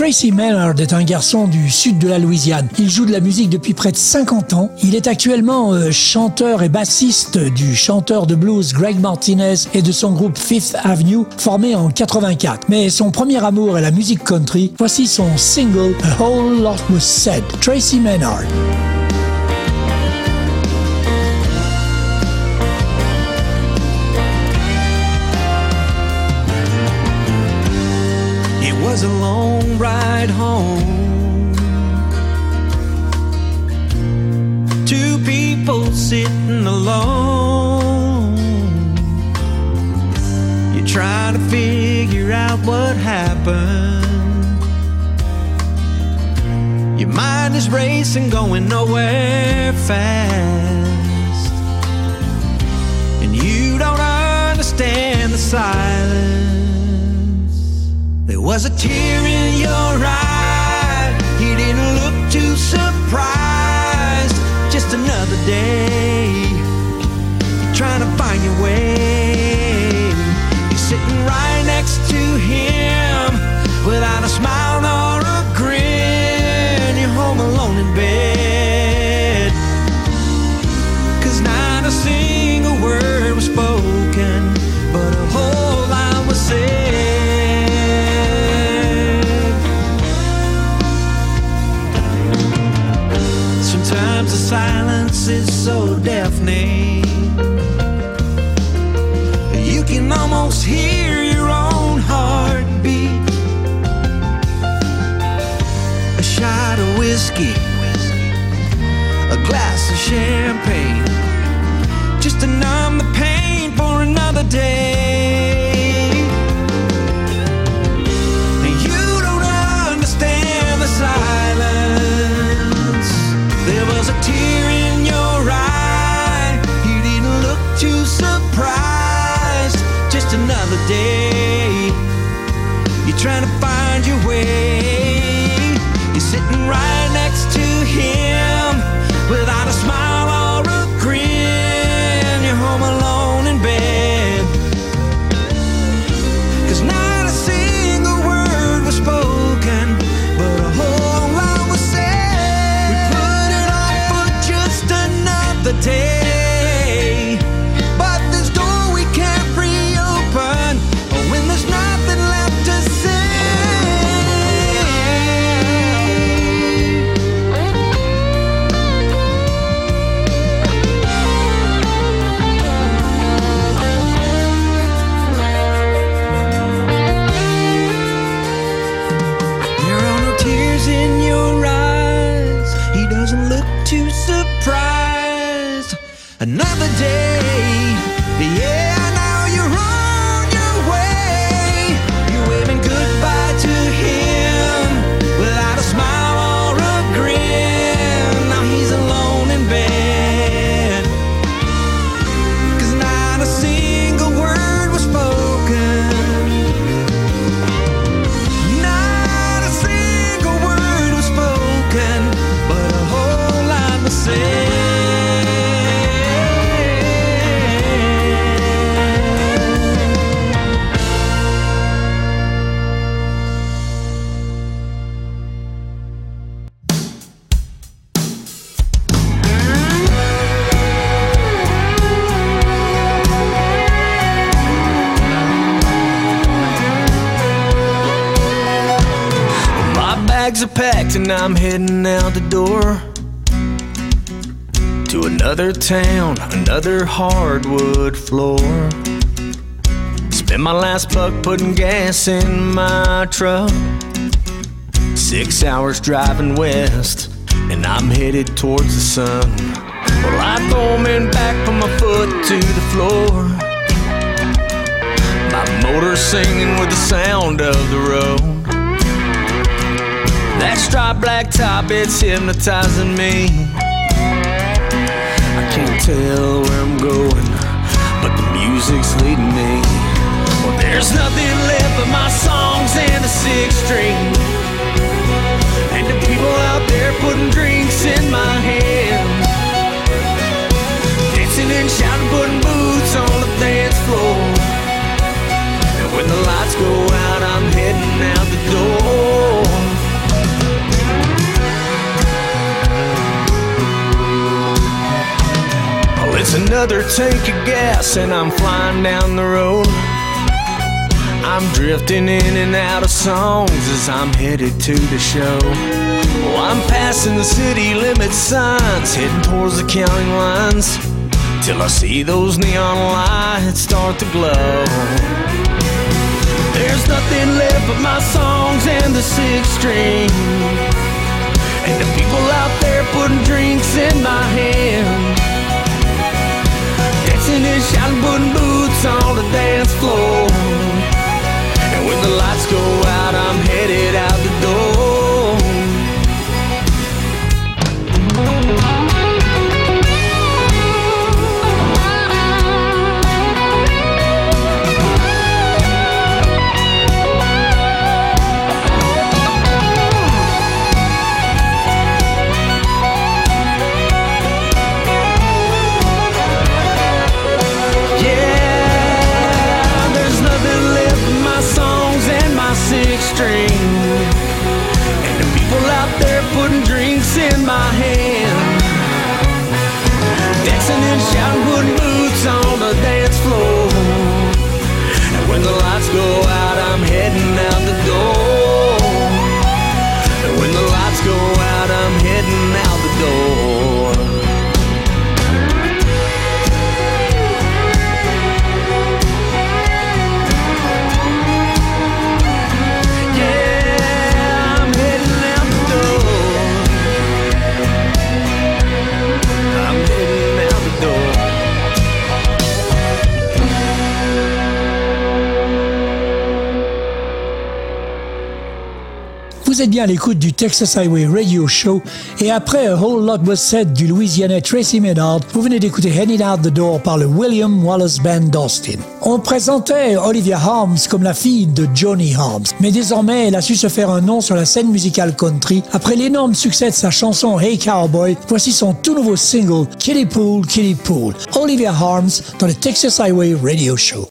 Tracy Maynard est un garçon du sud de la Louisiane. Il joue de la musique depuis près de 50 ans. Il est actuellement euh, chanteur et bassiste du chanteur de blues Greg Martinez et de son groupe Fifth Avenue, formé en 84. Mais son premier amour est la musique country. Voici son single A Whole Lot Was Said. Tracy Maynard. Ride home. Two people sitting alone. You're trying to figure out what happened. Your mind is racing, going nowhere fast. And you don't understand the silence. There was a tear in your eye. He didn't look too surprised. Just another day. Trying to find your way. You're sitting right next to him without a smile nor a grin. You're home alone in bed. Cause not a single so deafening. You can almost hear your own heartbeat. A shot of whiskey, a glass of champagne, I'm heading out the door to another town, another hardwood floor. Spent my last buck putting gas in my truck. Six hours driving west, and I'm headed towards the sun. Well, I throw 'em in back, put my foot to the floor. My motor singing with the sound of the road. That striped black top, it's hypnotizing me. I can't tell where I'm going, but the music's leading me. Well, there's nothing left but my songs and a six string. And the people out there putting drinks in my hand. Dancing and shouting, putting boots on the dance floor. And when the lights go out, I'm heading out the door. It's another tank of gas, and I'm flying down the road. I'm drifting in and out of songs as I'm headed to the show. Well, I'm passing the city limit signs, heading towards the county lines. Till I see those neon lights start to glow. There's nothing left but my songs and the six string. And the people out there putting drinks in my hand. And shouting, putting boots on the dance floor. And when the lights go out, I'm headed out Vous êtes bien à l'écoute du Texas Highway Radio Show et après A Whole Lot Was Said du Louisianais Tracy Menard, vous venez d'écouter Heading Out the Door par le William Wallace Band d'Austin. On présentait Olivia Holmes comme la fille de Johnny Holmes, mais désormais elle a su se faire un nom sur la scène musicale country. Après l'énorme succès de sa chanson Hey Cowboy, voici son tout nouveau single Kitty Pool, Kitty Pool. Olivia Holmes dans le Texas Highway Radio Show.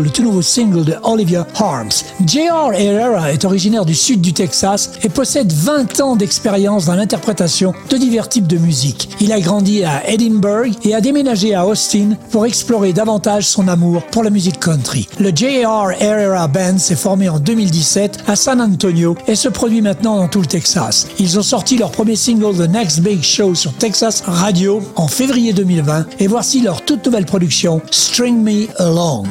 Le tout nouveau single de Olivia Harms. J.R. Herrera est originaire du sud du Texas et possède 20 ans d'expérience dans l'interprétation de divers types de musique. Il a grandi à Edinburgh et a déménagé à Austin pour explorer davantage son amour pour la musique country. Le J.R. Herrera Band s'est formé en 2017 à San Antonio et se produit maintenant dans tout le Texas. Ils ont sorti leur premier single The Next Big Show sur Texas Radio en février 2020 et voici leur toute nouvelle production String Me Along.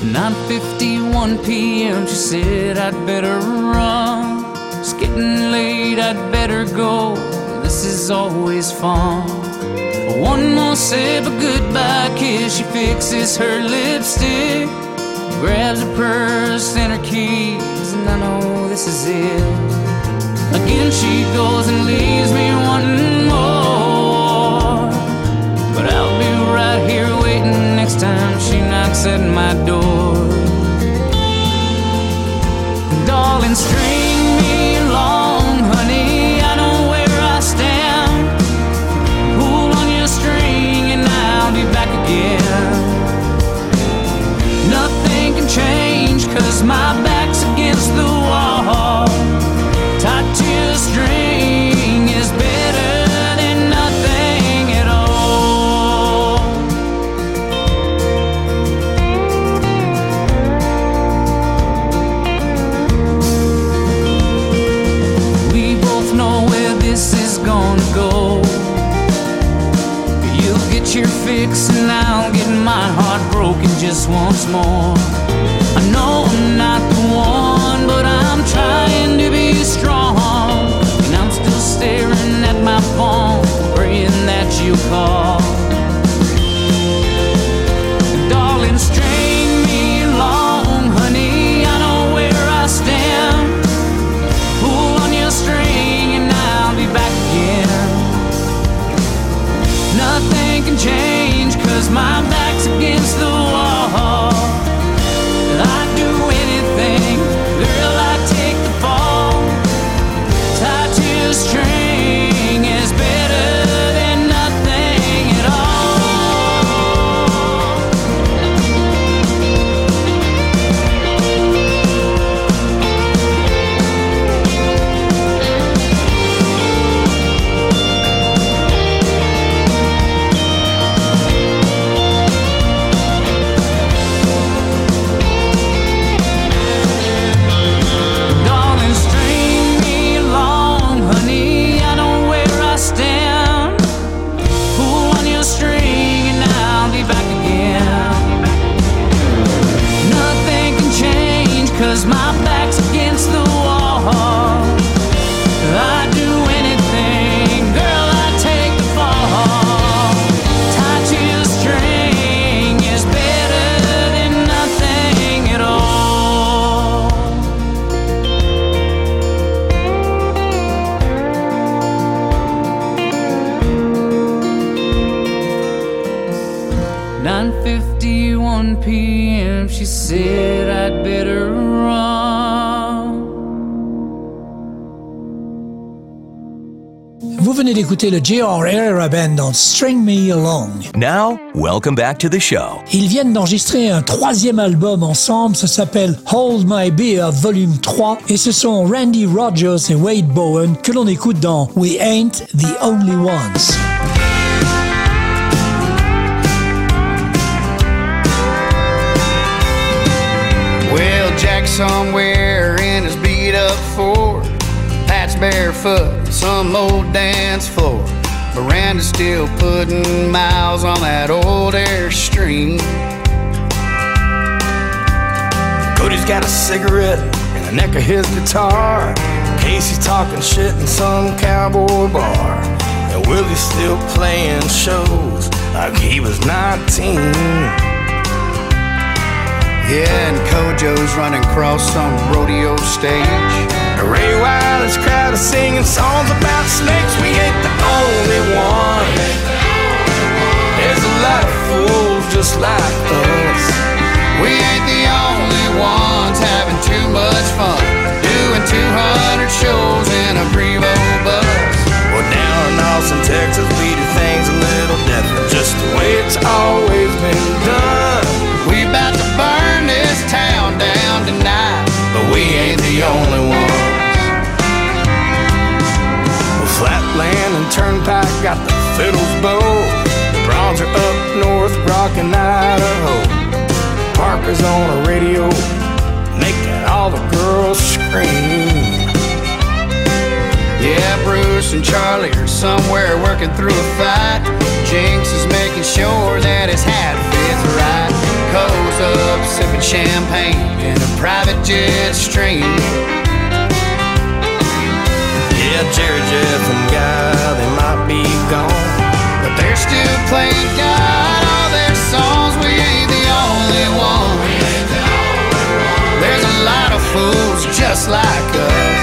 9:51 p.m. She said I'd better run. It's getting late, I'd better go. This is always fun. One more sip, a goodbye kiss. She fixes her lipstick, grabs her purse and her keys, and I know this is it. Again she goes and leaves me wanting more. But I'll right here waiting next time she knocks at my door. Darling, string me along, honey. I know where I stand. Pull on your string and I'll be back again. Nothing can change, cause my just once more. I know I'm not the one, but I'm trying to be strong. And I'm still staring at my phone, praying that you call. D'écouter le J.R. Herrera Band dans String Me Along. Now, welcome back to the show. Ils viennent d'enregistrer un troisième album ensemble, ça s'appelle Hold My Beer Volume 3 et ce sont Randy Rogers et Wade Bowen que l'on écoute dans We Ain't the Only Ones. Well, Jack's somewhere in his beat up Ford. Barefoot, some old dance floor. Miranda's still putting miles on that old Airstream. Cody's got a cigarette in the neck of his guitar. Casey's talking shit in some cowboy bar. And Willie's still playing shows like he was 19. Yeah, and Kojo's running across some rodeo stage. Ray Wylie's crowd is singing songs about snakes. We ain't the only one. There's a lot of fools just like us. We ain't the only ones having too much fun. Doing 200 shows in a Prevost bus. Well, down in Austin, Texas, we do things a little different. Just the way it's always been fiddles bow. The Brauns are up north, rockin' Idaho. Parker's on a radio, making all the girls scream. Yeah, Bruce and Charlie are somewhere working through a fight. Jinks is making sure that his hat fits right. Co's up sipping champagne in a private jet stream. Yeah, Jerry, Jeff, and Guy, still playing God all their songs. We ain't the only one. There's a lot of fools just like us.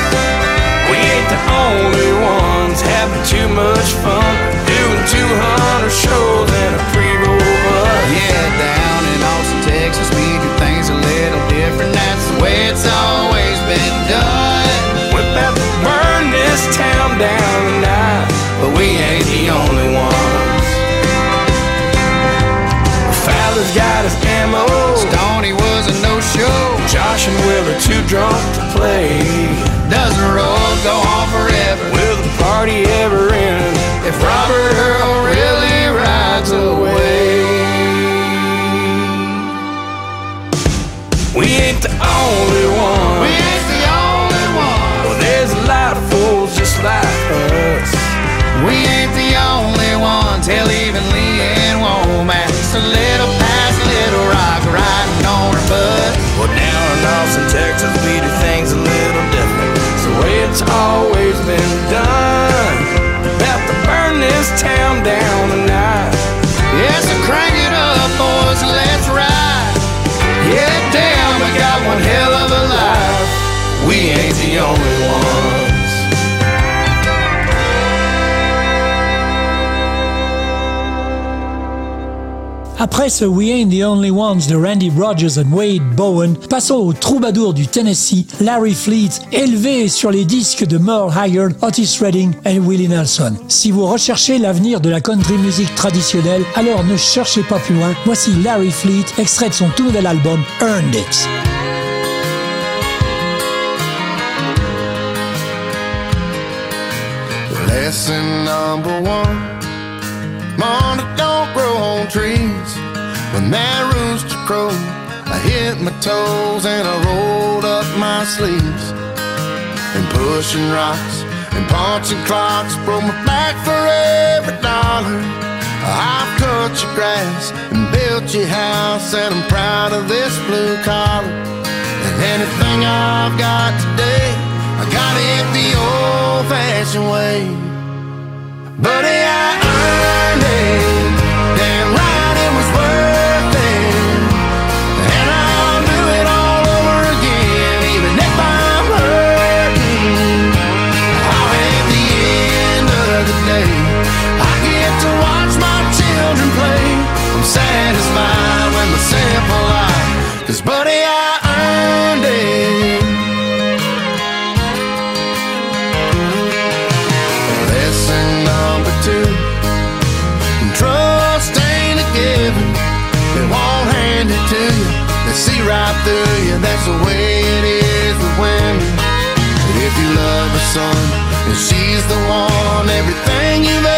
We ain't the only ones having too much fun. Doing 200 shows And Will are too drunk to play. Does the road go on forever? Will the party ever Texas, we do things a little different. It's the way it's always been done. About to burn this town down tonight. Yeah, so crank it up, boys, let's ride. Yeah, damn, we got one hell of a life. We ain't the only ones. Après ce We Ain't the Only Ones de Randy Rogers and Wade Bowen, passons au troubadour du Tennessee, Larry Fleet, élevé sur les disques de Merle Haggard, Otis Redding et Willie Nelson. Si vous recherchez l'avenir de la country music traditionnelle, alors ne cherchez pas plus loin. Voici Larry Fleet, extrait de son tout nouvel album Earned It. Lesson number one trees. When that rooster crowed, I hit my toes and I rolled up my sleeves. And pushing rocks and punching clocks broke my back for every dollar. I've cut your grass and built your house, and I'm proud of this blue collar. And anything I've got today, I got it the old fashioned way. Buddy, I earned it. Cause buddy, I earned it. Lesson number two. Trust ain't a given. They won't hand it to you. They see right through you. That's the way it is with women. But if you love her son And she's the one. Everything you've ever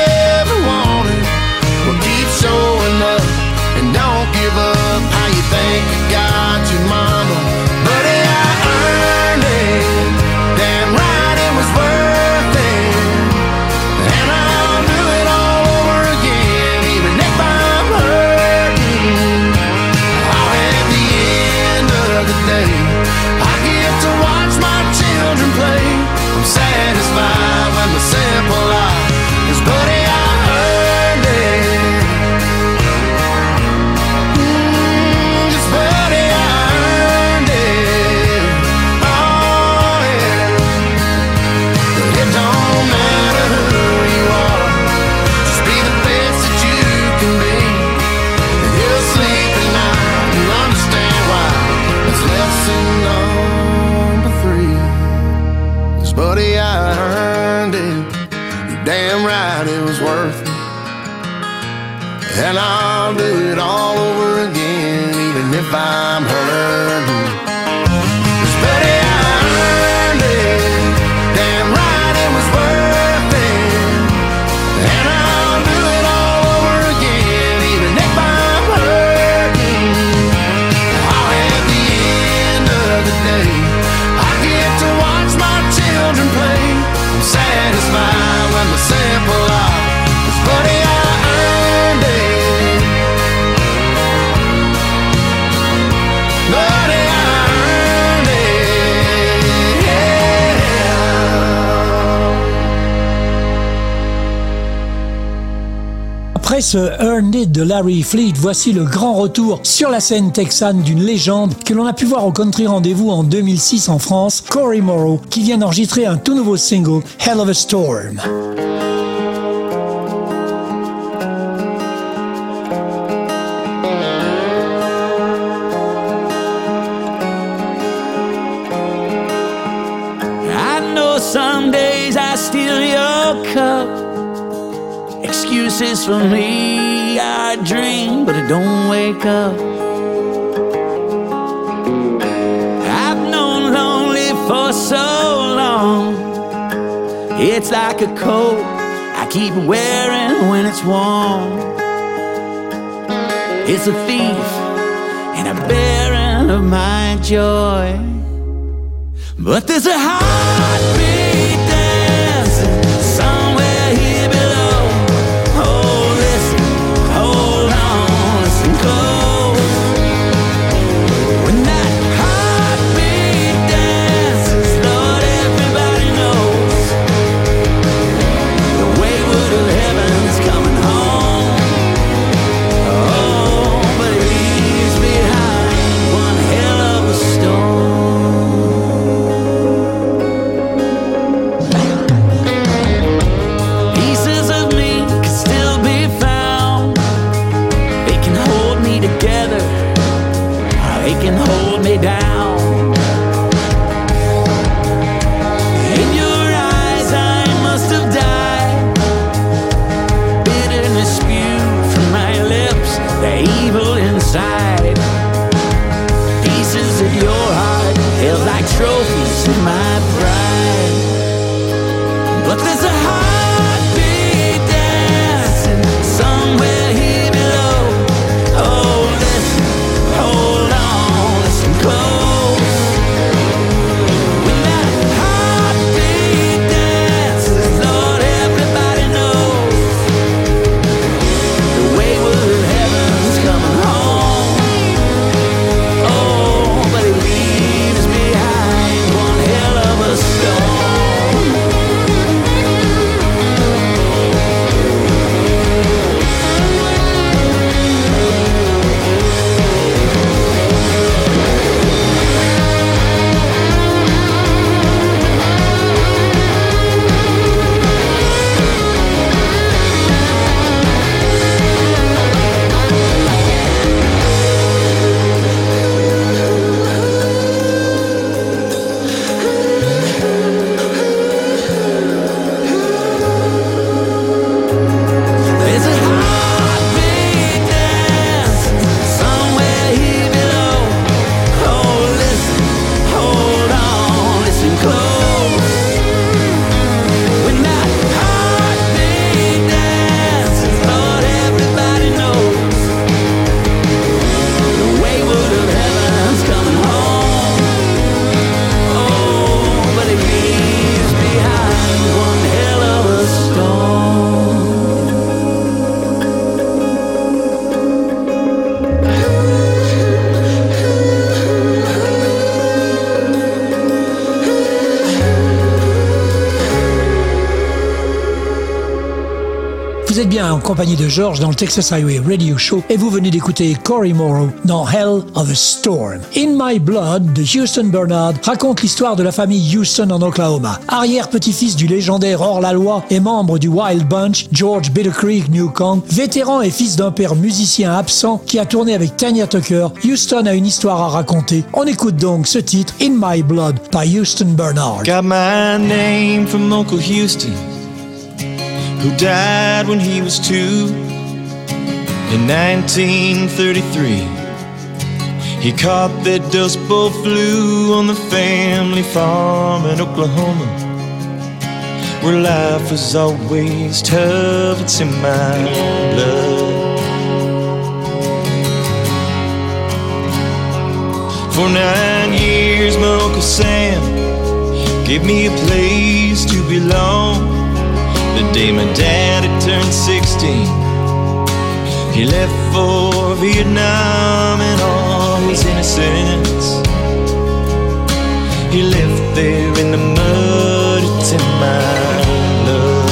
Ce Earned It de Larry Fleet, voici le grand retour sur la scène texane d'une légende que l'on a pu voir au Country Rendez-vous en 2006 en France, Cory Morrow, qui vient d'enregistrer un tout nouveau single, Hell of a Storm. I know don't wake up. I've known lonely for so long. It's like a coat I keep wearing when it's warm. It's a thief and a bearing of my joy. But there's a heartbeat de George dans le Texas Highway Radio Show et vous venez d'écouter Cory Morrow dans Hell of a Storm. In My Blood de Houston Bernard raconte l'histoire de la famille Houston en Oklahoma. Arrière-petit-fils du légendaire hors-la-loi et membre du Wild Bunch, George Bitter Creek Newcomb, vétéran et fils d'un père musicien absent qui a tourné avec Tanya Tucker, Houston a une histoire à raconter. On écoute donc ce titre In My Blood par Houston Bernard. Who died when he was two. In 1933, he caught that Dust Bowl flu on the family farm in Oklahoma, where life was always tough. It's in my blood. For nine years, my Uncle Sam gave me a place to belong. The day my dad had turned 16, he left for Vietnam in all his innocence. He left there in the mud, in my blood.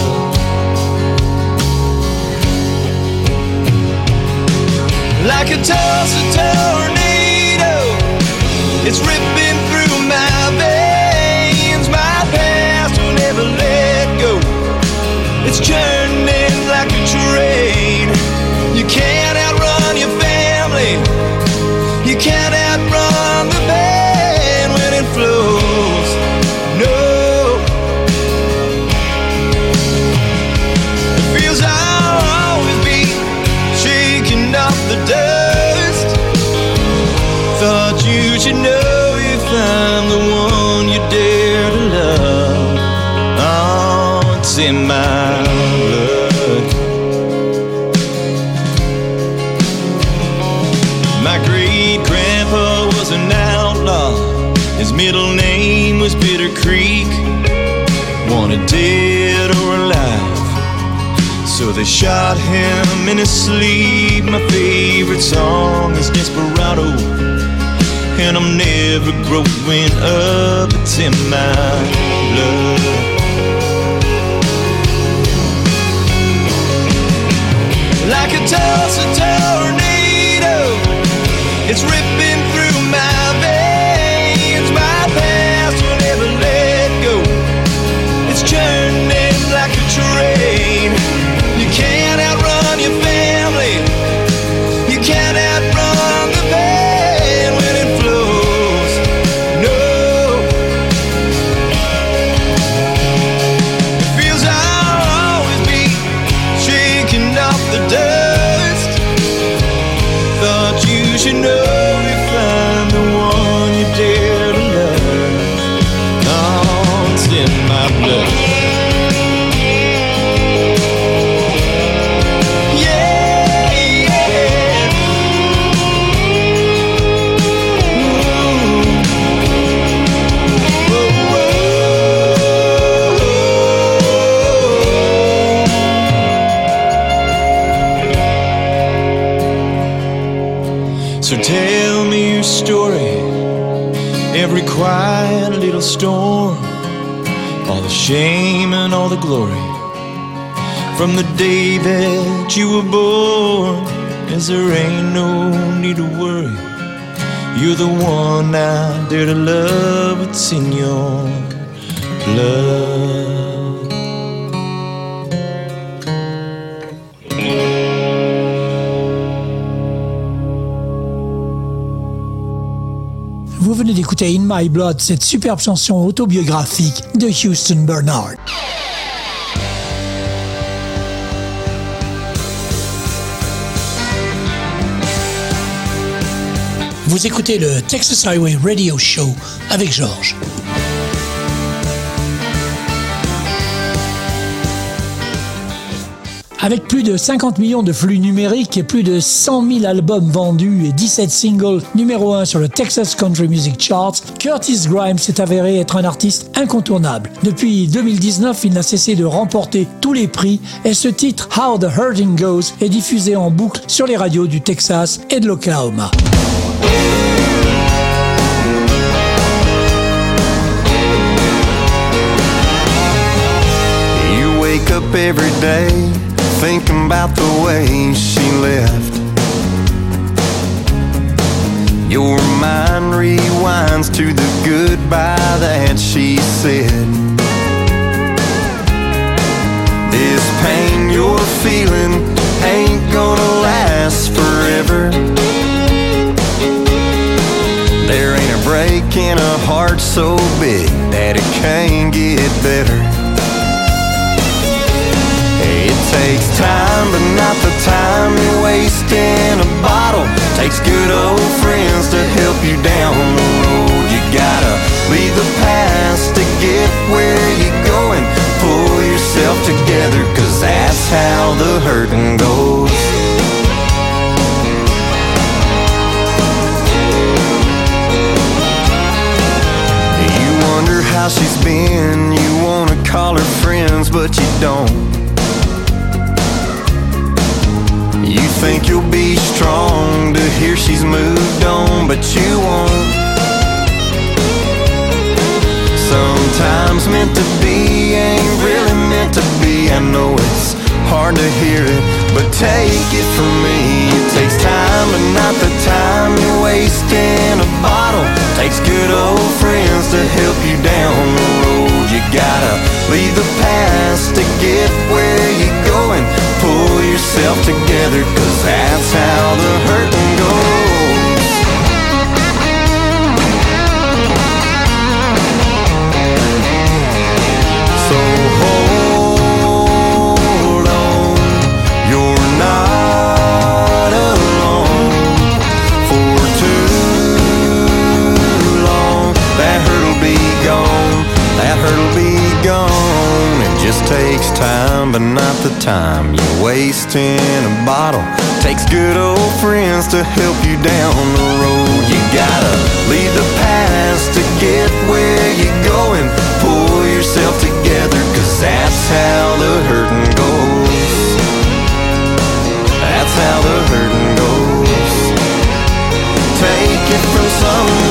like a Tulsa tornado. It's ripping It's churning Creek. Wanted dead or alive. So they shot him in his sleep. My favorite song is Desperado. And I'm never growing up, it's in my blood. Like a Tulsa From the day that you were born, as there ain't no need to worry. You're the one I dare to love, it's in your blood. Vous venez d'écouter In My Blood, cette superbe chanson autobiographique de Houston Bernard. Vous écoutez le Texas Highway Radio Show avec Georges. Avec plus de 50 millions de flux numériques et plus de 100 000 albums vendus et 17 singles numéro 1 sur le Texas Country Music Charts, Curtis Grimes s'est avéré être un artiste incontournable. Depuis 2019, il n'a cessé de remporter tous les prix et ce titre How the Hurting Goes est diffusé en boucle sur les radios du Texas et de l'Oklahoma. Up every day thinking about the way she left. Your mind rewinds to the goodbye that she said. This pain you're feeling ain't gonna last forever. There ain't a break in a heart so big that it can't get better. Takes time, but not the time you waste in a bottle. Takes good old friends to help you down the road. You gotta leave the past to get where you're going. Pull yourself together, cause that's how the hurting goes. You wonder how she's been. You wanna call her friends, but you don't. Think you'll be strong to hear she's moved on, but you won't. Sometimes meant to be ain't really meant to be. I know it's hard to hear it, but take it from me. You Takes time, but not the time you waste in a bottle. Takes good old friends to help you down the road. You gotta leave the past to get where. Pull yourself together, cause that's how the hurting goes. Takes time, but not the time you're wasting a bottle. Takes good old friends to help you down the road. You gotta leave the past to get where you're going. Pull yourself together, cause that's how the hurting goes. That's how the hurting goes. Take it from someone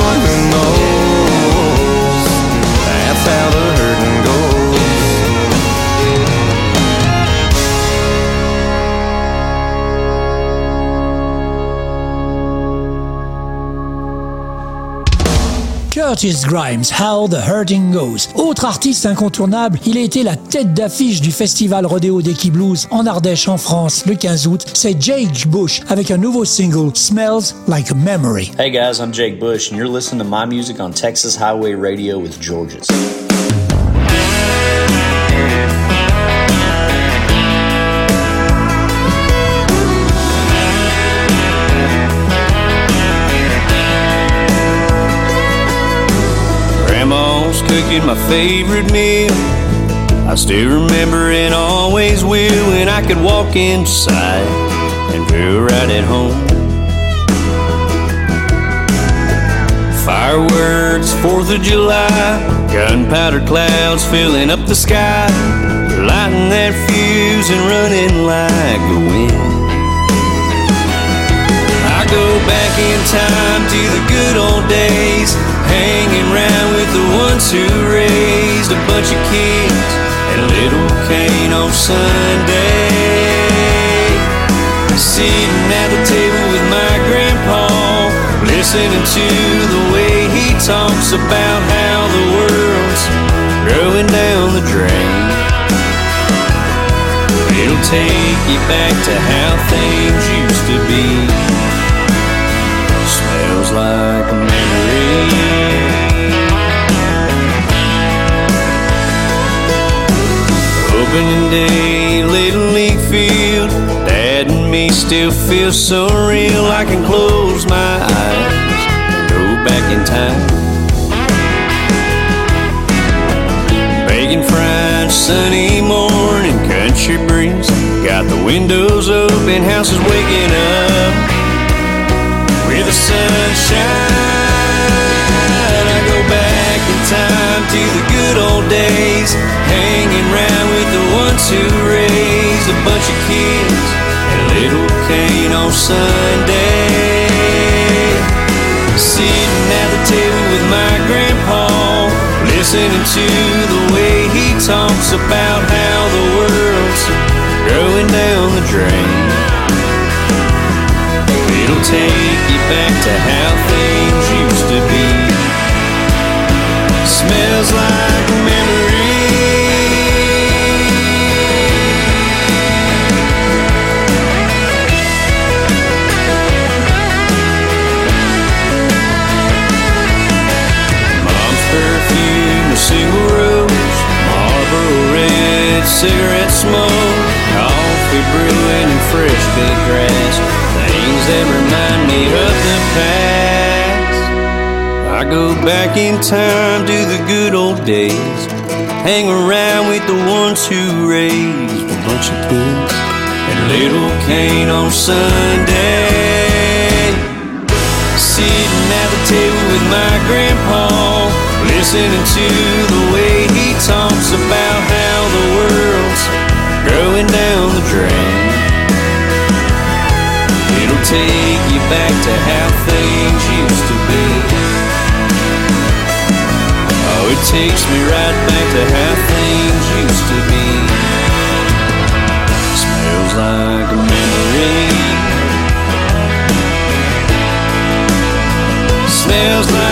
Curtis Grimes, How the Hurting Goes. Autre artiste incontournable, il a été la tête d'affiche du festival Rodeo d'Eki Blues en Ardèche en France le 15 août. C'est Jake Bush avec un nouveau single, Smells Like a Memory. Hey guys, I'm Jake Bush, and you're listening to my music on Texas Highway Radio with Georges. Grandma's cooking my favorite meal. I still remember and always will when I could walk inside and feel right at home. Fireworks, 4th of July, gunpowder clouds filling up the sky, lighting that fuse and running like the wind. Go back in time to the good old days, hanging around with the ones who raised a bunch of kids and Little Cane on Sunday. Sitting at the table with my grandpa, listening to the way he talks about how the world's growing down the drain. It'll take you back to how things used to be. Smells like a memory. Opening day, Little League field. Dad and me still feel so real. I can close my eyes and go back in time. Bacon fried, sunny morning, country breeze. Got the windows open, house is waking up sunshine. I go back in time to the good old days, hanging round with the ones who raised a bunch of kids at Little Cane on Sunday. Sitting at the table with my grandpa, listening to the way he talks about how the world's growing down the drain. It'll back to how things used to be. Smells like memory. Mom's perfume, a single rose, Marlboro red, cigarette smoke, coffee brewing, and fresh cut grass. That remind me of the past. I go back in time to the good old days. Hang around with the ones who raised a bunch of kids and Little Cane on Sunday. Sitting at the table with my grandpa, listening to the way he talks about how the world's growing down the drain take you back to how things used to be. Oh, it takes me right back to how things used to be. Smells like a memory. Smells like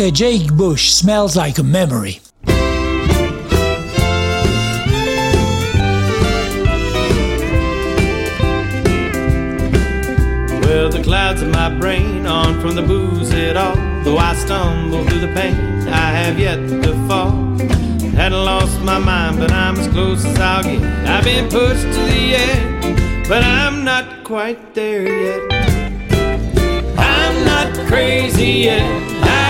C'était Jake Bush, Smells Like a Memory. Well, the clouds in my brain aren't from the booze at all. Though I stumble through the pain, I have yet to fall. Hadn't lost my mind, but I'm as close as I'll get. I've been pushed to the edge, but I'm not quite there yet. I'm not crazy yet. I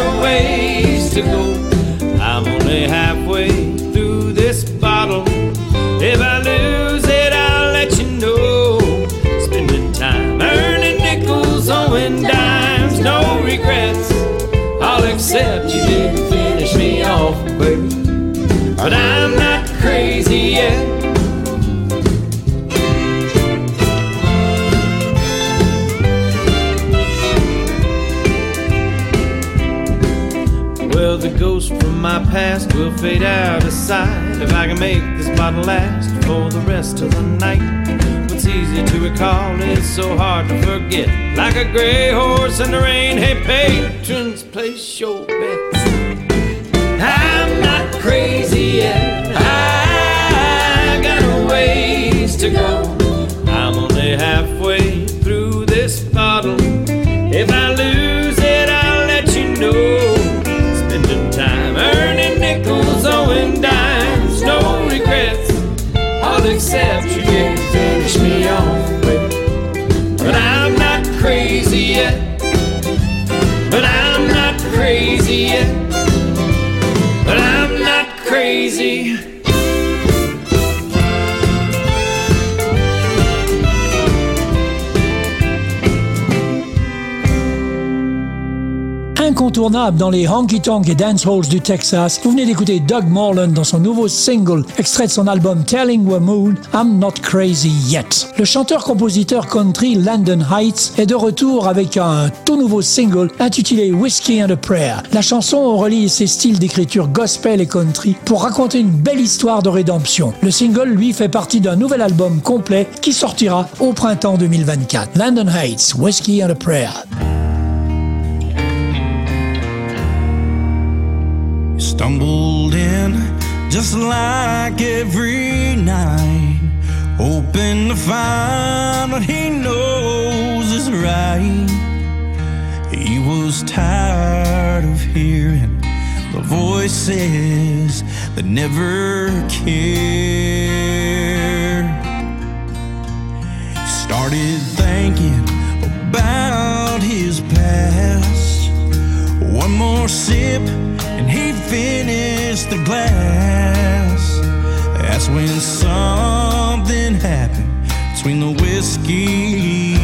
a ways to go. I'm only halfway through this bottle. If I lose it, I'll let you know. Spending time earning nickels, owing dimes, no regrets. I'll accept you didn't finish me off, baby. But I'm not crazy yet. Past will fade out of sight if I can make this bottle last for the rest of the night. What's easy to recall is so hard to forget. Like a gray horse in the rain, hey patrons, place your Incontournable dans les honky-tonk et dance halls du Texas, vous venez d'écouter Doug Morland dans son nouveau single, extrait de son album Telling the Moon, I'm Not Crazy Yet. Le chanteur-compositeur country Landon Heights est de retour avec un tout nouveau single intitulé Whiskey and a Prayer. La chanson relie ses styles d'écriture gospel et country pour raconter une belle histoire de rédemption. Le single, lui, fait partie d'un nouvel album complet qui sortira au printemps 2024. Landon Heights, Whiskey and a Prayer. Stumbled in just like every night, hoping to find what he knows is right. He was tired of hearing the voices that never cared. Started thinking about his past. One more sip and he finished the glass. That's when something happened between the whiskey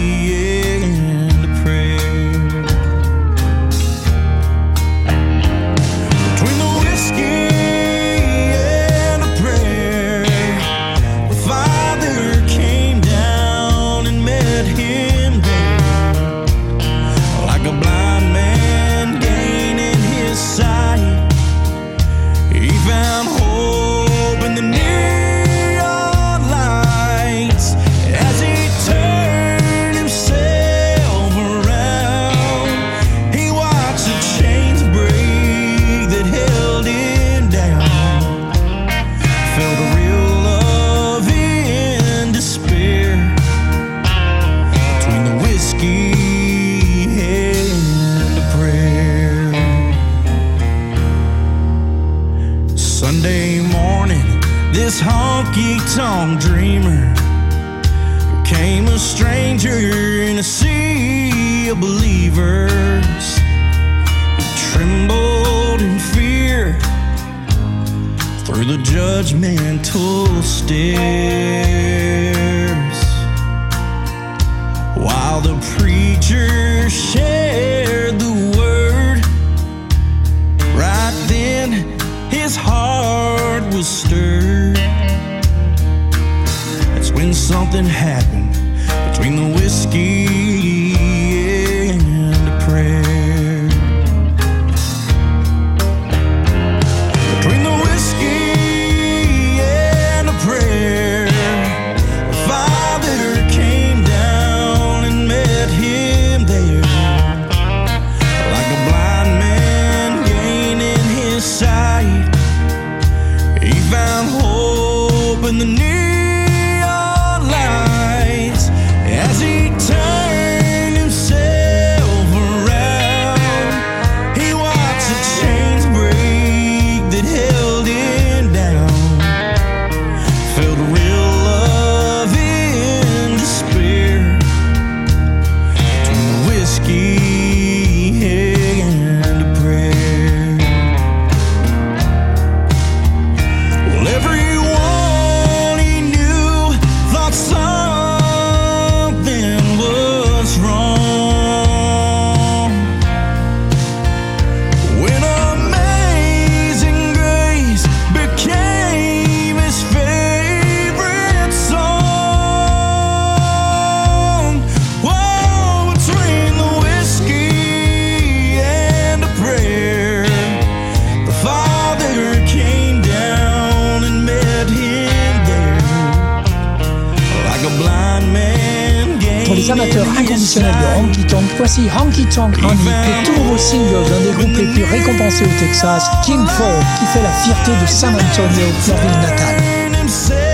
voici Honky Tonk Honey, le tout nouveau single d'un des groupes les plus récompensés au Texas, King Fall, qui fait la fierté de San Antonio, leur ville natale.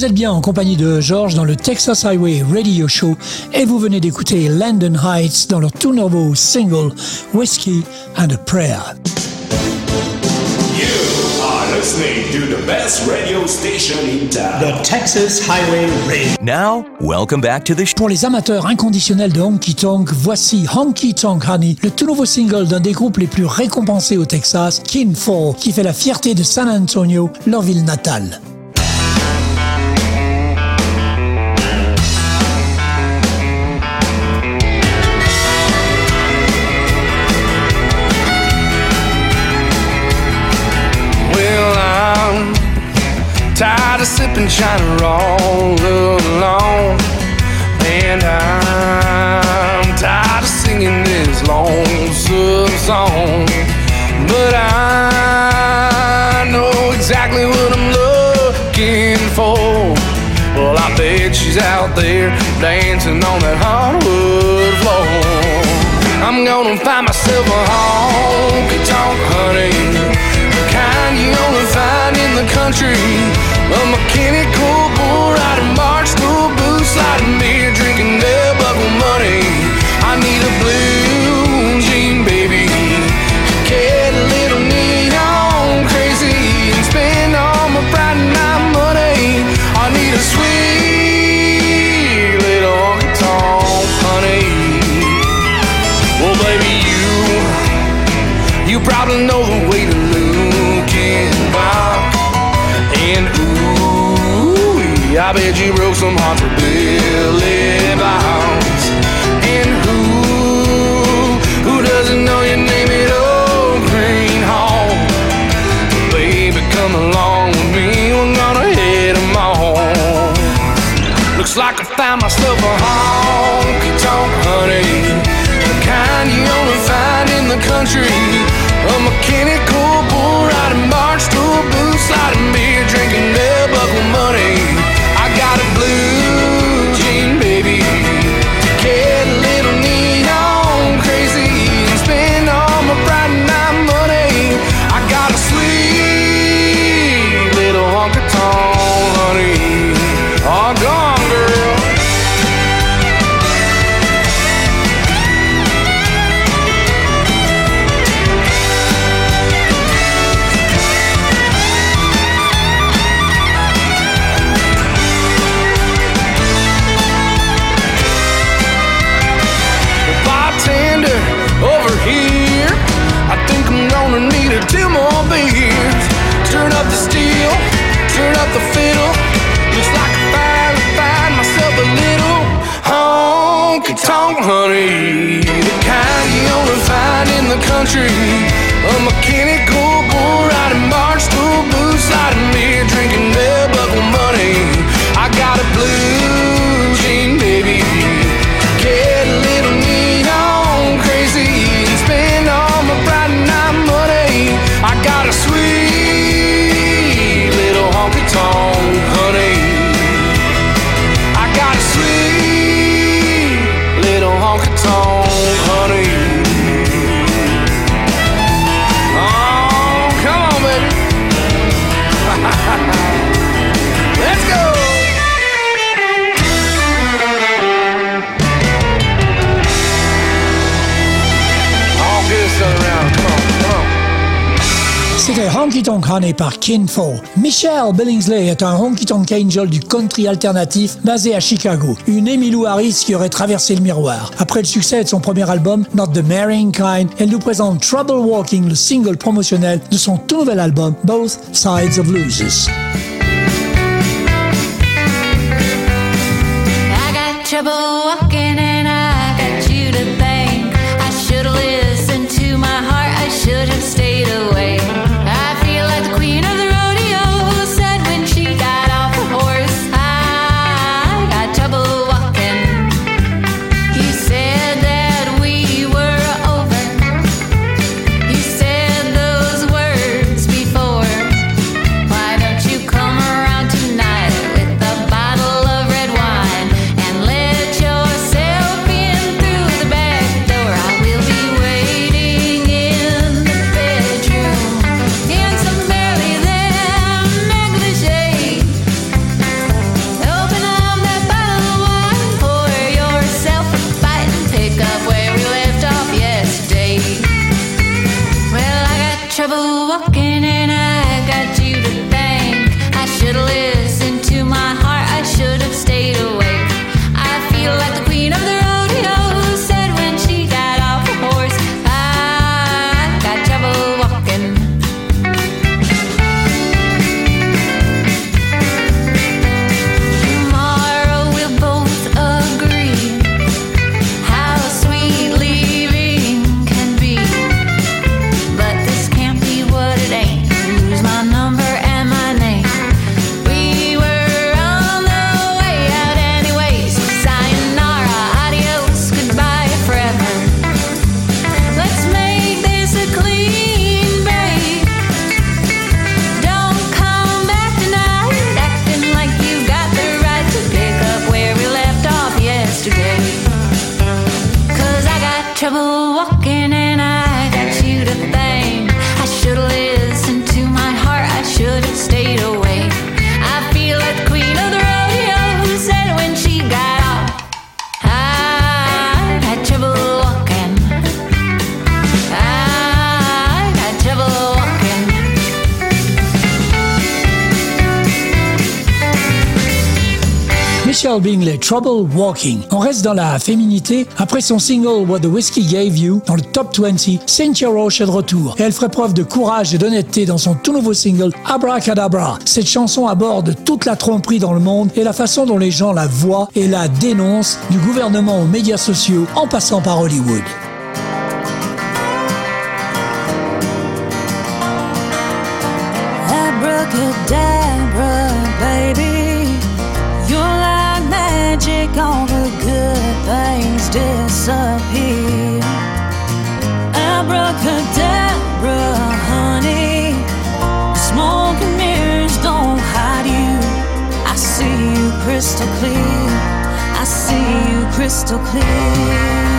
Vous êtes bien en compagnie de George dans le Texas Highway Radio Show et vous venez d'écouter Landon Heights dans leur tout nouveau single Whiskey and a Prayer. You are listening to the best radio station in town. The Texas Highway Radio. Now, welcome back to the show. Pour les amateurs inconditionnels de honky tonk, voici Honky Tonk Honey, le tout nouveau single d'un des groupes les plus récompensés au Texas, Kin Fall, qui fait la fierté de San Antonio, leur ville natale. China all alone. And I'm tired of singing this lonesome song. But I know exactly what I'm looking for. Well, I bet she's out there dancing on that hardwood floor. I'm gonna find myself a honky tonk honey, the kind you only find in the country. A mechanical bull riding march boots, sliding beer, country. A mechanical par Kinfo. Michelle Billingsley est un honky tonk angel du country alternatif basé à Chicago. Une Emmylou Harris qui aurait traversé le miroir. Après le succès de son premier album, Not the Marrying Kind, elle nous présente Trouble Walking, le single promotionnel de son tout nouvel album, Both Sides of Losers. Being Bingley, Trouble Walking. On reste dans la féminité après son single What the Whiskey Gave You dans le top 20. Cynthia Roche est de retour et elle ferait preuve de courage et d'honnêteté dans son tout nouveau single Abracadabra. Cette chanson aborde toute la tromperie dans le monde et la façon dont les gens la voient et la dénoncent du gouvernement aux médias sociaux en passant par Hollywood. make all the good things disappear. Abracadabra, honey, smoke and mirrors don't hide you. I see you crystal clear. I see you crystal clear.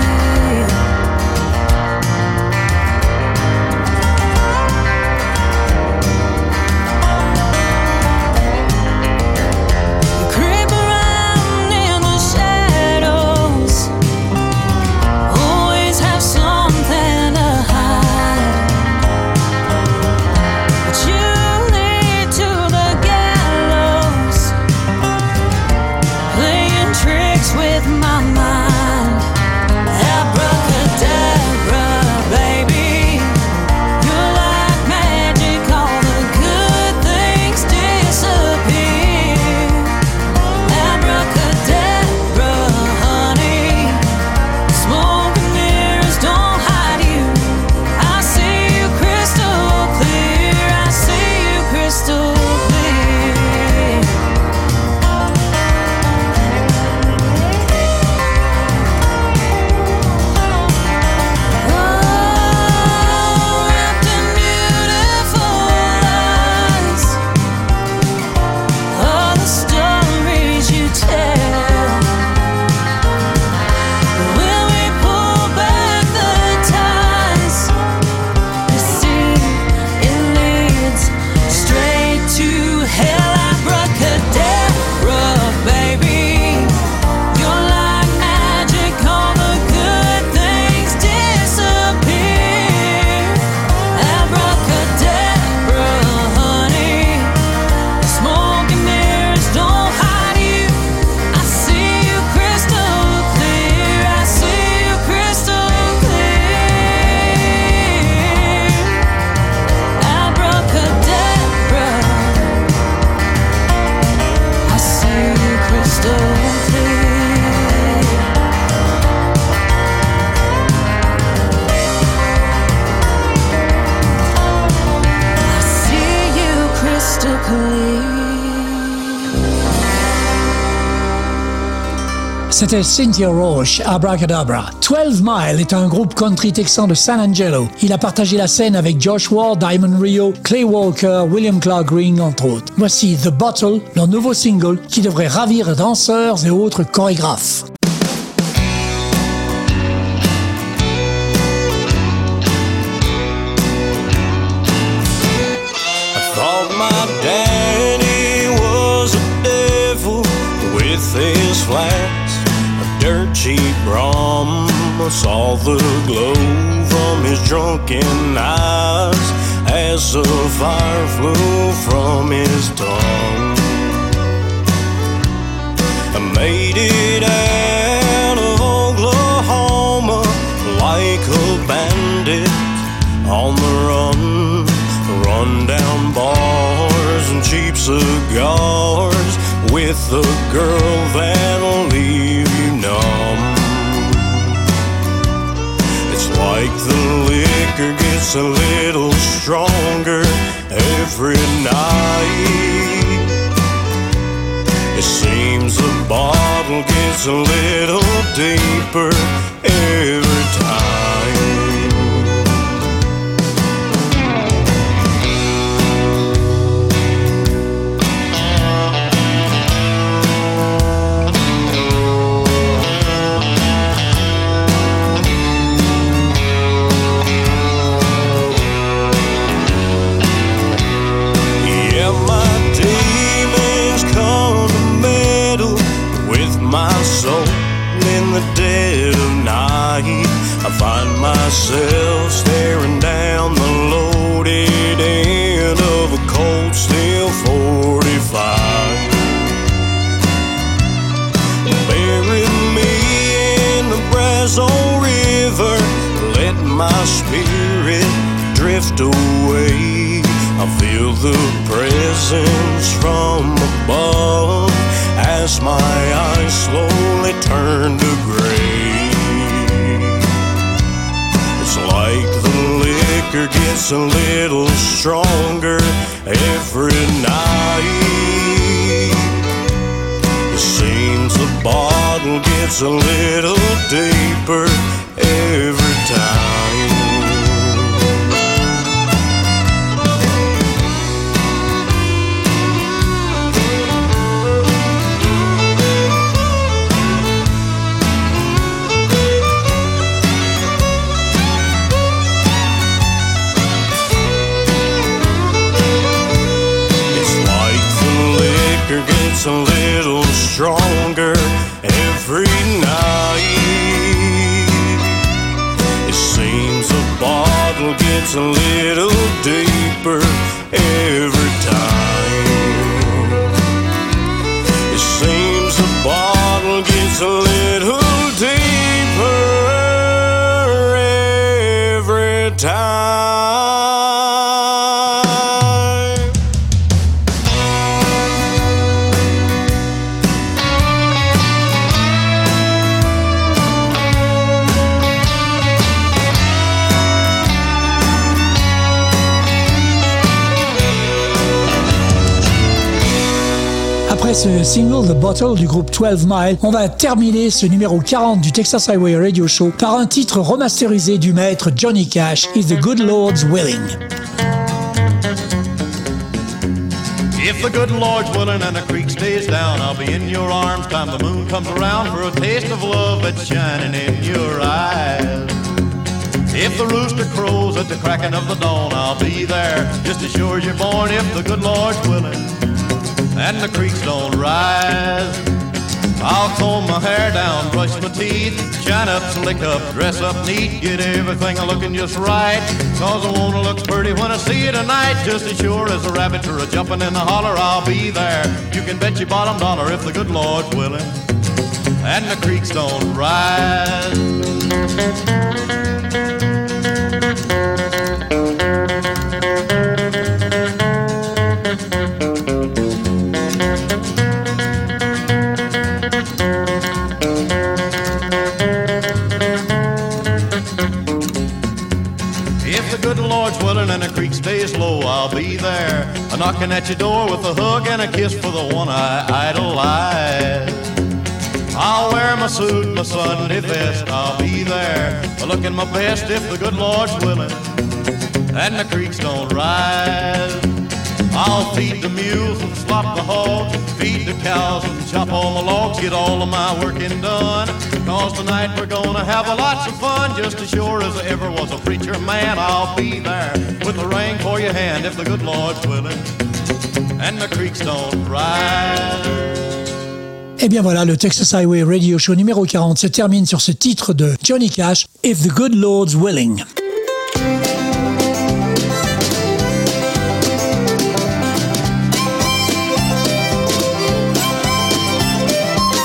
Cynthia Roche, Abracadabra. 12 Mile est un groupe country texan de San Angelo. Il a partagé la scène avec Josh Ward, Diamond Rio, Clay Walker, William Clark Green, entre autres. Voici The Bottle, leur nouveau single qui devrait ravir danseurs et autres chorégraphes. Cheap brum. Saw the glow from his drunken eyes as the fire flew from his tongue. I made it out of Oklahoma like a bandit on the run. Run down bars and cheap cigars with a girl that'll leave you numb. It's like the liquor gets a little stronger every night. It seems the bottle gets a little deeper every time. Myself staring down the loaded end of a cold steel 45. Bury me in the Brazos River, let my spirit drift away. I feel the presence from above as my eyes slowly turn to gray. Liquor gets a little stronger every night. It seems the bottle gets a little deeper every time. Gets a little deeper every time. It seems the bottle gets a little deeper every time. Bottle du groupe 12 Mile, on va terminer ce numéro 40 du Texas Highway Radio Show par un titre remasterisé du maître Johnny Cash, Is the Good Lord's Willing. If the good Lord's willing and the creek stays down, I'll be in your arms time the moon comes around for a taste of love that's shining in your eyes. If the rooster crows at the cracking of the dawn, I'll be there just as sure as you're born. If the good Lord's willing and the creeks don't rise, I'll comb my hair down, brush my teeth, shine up, slick up, dress up neat, get everything looking just right. Cause I wanna look pretty when I see you tonight. Just as sure as a rabbit or a jumping in the holler, I'll be there. You can bet your bottom dollar if the good Lord's willing and the creeks don't rise. Knocking at your door with a hug and a kiss for the one I idolize. I'll wear my suit, my Sunday best. I'll be there, looking my best if the good Lord's willing, and the creeks don't rise. I'll feed the mules and slop the hogs, feed the cows and chop all the logs, get all of my working done. Cause tonight we're gonna have a lots of fun, just as sure as there ever was a preacher man. I'll be there with the ring for your hand if the good Lord's willing, and the creeks don't rise. Et Eh bien voilà, le Texas Highway Radio Show numéro 40 se termine sur ce titre de Johnny Cash, If the Good Lord's Willing.